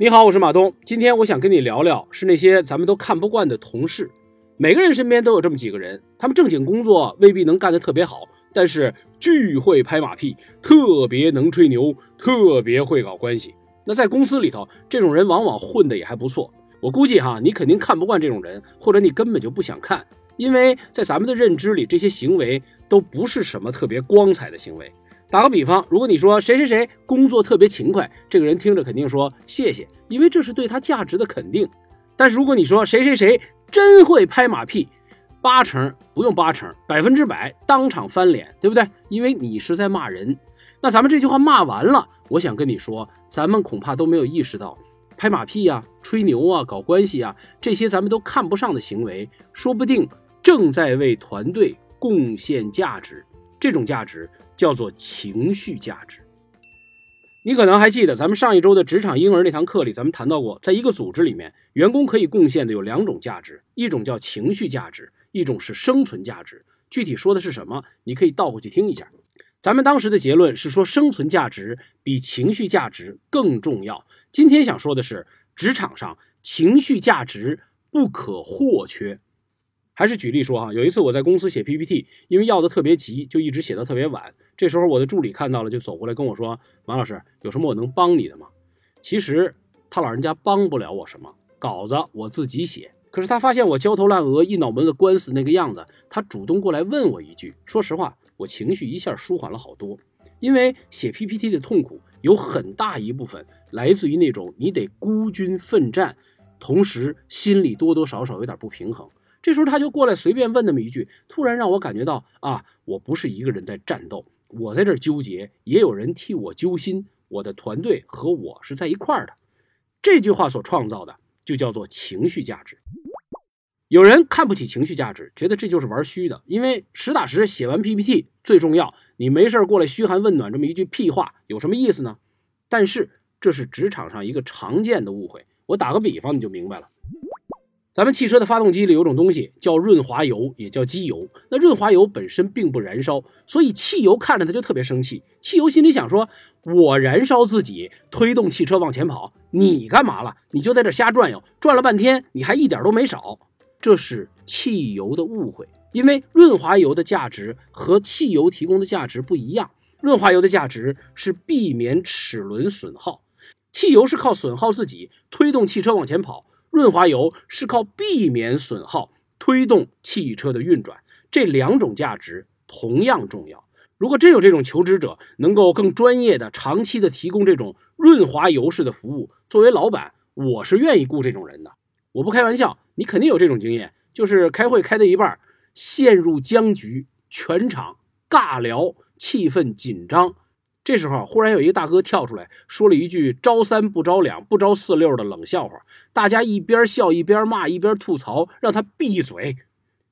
你好，我是马东。今天我想跟你聊聊，是那些咱们都看不惯的同事。每个人身边都有这么几个人，他们正经工作未必能干得特别好，但是巨会拍马屁，特别能吹牛，特别会搞关系。那在公司里头，这种人往往混得也还不错。我估计哈，你肯定看不惯这种人，或者你根本就不想看，因为在咱们的认知里，这些行为都不是什么特别光彩的行为。打个比方，如果你说谁谁谁工作特别勤快，这个人听着肯定说谢谢，因为这是对他价值的肯定。但是如果你说谁谁谁真会拍马屁，八成不用八成，百分之百当场翻脸，对不对？因为你是在骂人。那咱们这句话骂完了，我想跟你说，咱们恐怕都没有意识到，拍马屁呀、吹牛啊、搞关系啊，这些咱们都看不上的行为，说不定正在为团队贡献价值。这种价值。叫做情绪价值。你可能还记得，咱们上一周的职场婴儿那堂课里，咱们谈到过，在一个组织里面，员工可以贡献的有两种价值，一种叫情绪价值，一种是生存价值。具体说的是什么？你可以倒回去听一下。咱们当时的结论是说，生存价值比情绪价值更重要。今天想说的是，职场上情绪价值不可或缺。还是举例说哈，有一次我在公司写 PPT，因为要的特别急，就一直写到特别晚。这时候我的助理看到了，就走过来跟我说：“马老师，有什么我能帮你的吗？”其实他老人家帮不了我什么，稿子我自己写。可是他发现我焦头烂额、一脑门子官司那个样子，他主动过来问我一句。说实话，我情绪一下舒缓了好多，因为写 PPT 的痛苦有很大一部分来自于那种你得孤军奋战，同时心里多多少少有点不平衡。这时候他就过来随便问那么一句，突然让我感觉到啊，我不是一个人在战斗，我在这纠结，也有人替我揪心，我的团队和我是在一块儿的。这句话所创造的就叫做情绪价值。有人看不起情绪价值，觉得这就是玩虚的，因为实打实写完 PPT 最重要，你没事过来嘘寒问暖这么一句屁话有什么意思呢？但是这是职场上一个常见的误会，我打个比方你就明白了。咱们汽车的发动机里有种东西叫润滑油，也叫机油。那润滑油本身并不燃烧，所以汽油看着它就特别生气。汽油心里想说：“我燃烧自己，推动汽车往前跑，你干嘛了？你就在这瞎转悠，转了半天，你还一点都没少。”这是汽油的误会，因为润滑油的价值和汽油提供的价值不一样。润滑油的价值是避免齿轮损耗，汽油是靠损耗自己推动汽车往前跑。润滑油是靠避免损耗推动汽车的运转，这两种价值同样重要。如果真有这种求职者能够更专业的、长期的提供这种润滑油式的服务，作为老板，我是愿意雇这种人的。我不开玩笑，你肯定有这种经验，就是开会开到一半，陷入僵局，全场尬聊，气氛紧张。这时候，忽然有一个大哥跳出来，说了一句“招三不招两，不招四六”的冷笑话。大家一边笑一边骂，一边吐槽，让他闭嘴。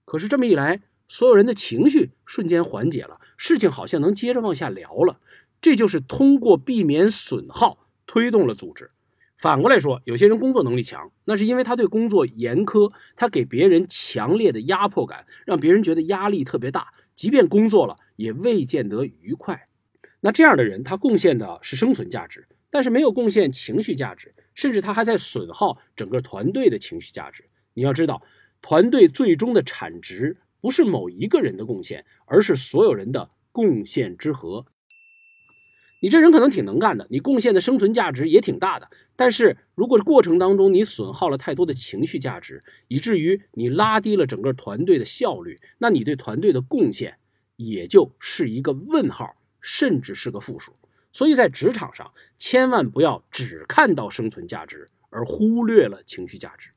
可是这么一来，所有人的情绪瞬间缓解了，事情好像能接着往下聊了。这就是通过避免损耗推动了组织。反过来说，有些人工作能力强，那是因为他对工作严苛，他给别人强烈的压迫感，让别人觉得压力特别大，即便工作了也未见得愉快。那这样的人，他贡献的是生存价值，但是没有贡献情绪价值，甚至他还在损耗整个团队的情绪价值。你要知道，团队最终的产值不是某一个人的贡献，而是所有人的贡献之和。你这人可能挺能干的，你贡献的生存价值也挺大的，但是如果过程当中你损耗了太多的情绪价值，以至于你拉低了整个团队的效率，那你对团队的贡献也就是一个问号。甚至是个负数，所以在职场上千万不要只看到生存价值而忽略了情绪价值。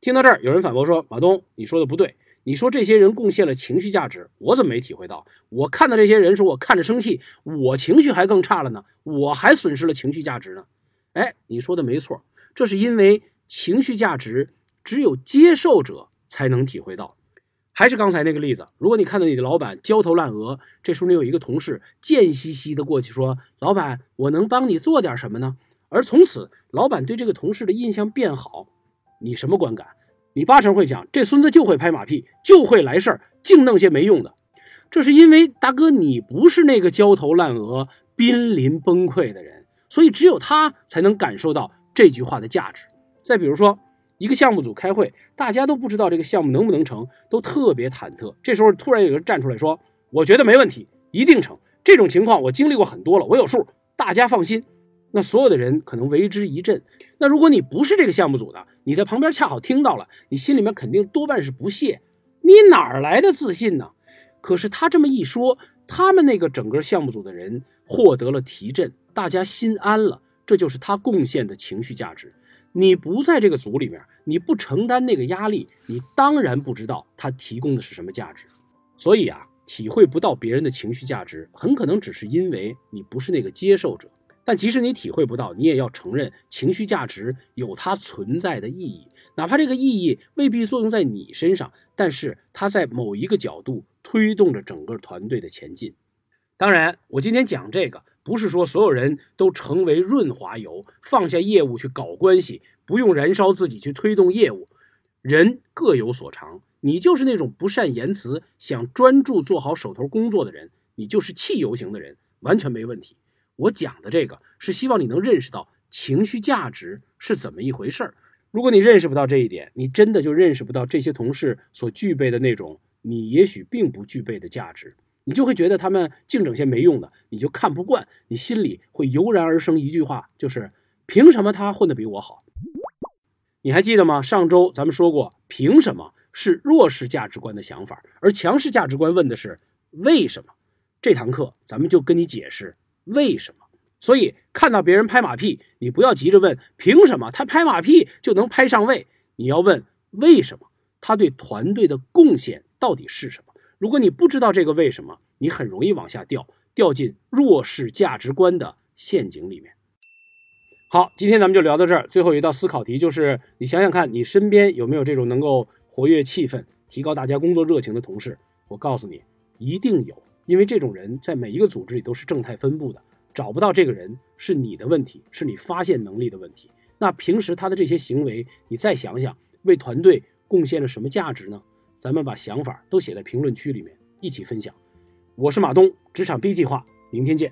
听到这儿，有人反驳说：“马东，你说的不对。你说这些人贡献了情绪价值，我怎么没体会到？我看到这些人是我看着生气，我情绪还更差了呢，我还损失了情绪价值呢。”哎，你说的没错，这是因为情绪价值只有接受者才能体会到。还是刚才那个例子，如果你看到你的老板焦头烂额，这时候你有一个同事贱兮兮的过去说：“老板，我能帮你做点什么呢？”而从此，老板对这个同事的印象变好，你什么观感？你八成会想：这孙子就会拍马屁，就会来事儿，净弄些没用的。这是因为大哥你不是那个焦头烂额、濒临崩溃的人，所以只有他才能感受到这句话的价值。再比如说，一个项目组开会，大家都不知道这个项目能不能成，都特别忐忑。这时候突然有人站出来说：“我觉得没问题，一定成。”这种情况我经历过很多了，我有数，大家放心。那所有的人可能为之一振。那如果你不是这个项目组的，你在旁边恰好听到了，你心里面肯定多半是不屑。你哪儿来的自信呢？可是他这么一说，他们那个整个项目组的人获得了提振，大家心安了。这就是他贡献的情绪价值。你不在这个组里面，你不承担那个压力，你当然不知道他提供的是什么价值。所以啊，体会不到别人的情绪价值，很可能只是因为你不是那个接受者。但即使你体会不到，你也要承认情绪价值有它存在的意义，哪怕这个意义未必作用在你身上，但是它在某一个角度推动着整个团队的前进。当然，我今天讲这个，不是说所有人都成为润滑油，放下业务去搞关系，不用燃烧自己去推动业务。人各有所长，你就是那种不善言辞、想专注做好手头工作的人，你就是汽油型的人，完全没问题。我讲的这个是希望你能认识到情绪价值是怎么一回事儿。如果你认识不到这一点，你真的就认识不到这些同事所具备的那种你也许并不具备的价值，你就会觉得他们净整些没用的，你就看不惯，你心里会油然而生一句话，就是凭什么他混得比我好？你还记得吗？上周咱们说过，凭什么是弱势价值观的想法，而强势价值观问的是为什么？这堂课咱们就跟你解释。为什么？所以看到别人拍马屁，你不要急着问凭什么他拍马屁就能拍上位，你要问为什么他对团队的贡献到底是什么？如果你不知道这个为什么，你很容易往下掉，掉进弱势价值观的陷阱里面。好，今天咱们就聊到这儿。最后一道思考题就是：你想想看，你身边有没有这种能够活跃气氛、提高大家工作热情的同事？我告诉你，一定有。因为这种人在每一个组织里都是正态分布的，找不到这个人是你的问题，是你发现能力的问题。那平时他的这些行为，你再想想，为团队贡献了什么价值呢？咱们把想法都写在评论区里面，一起分享。我是马东，职场 B 计划，明天见。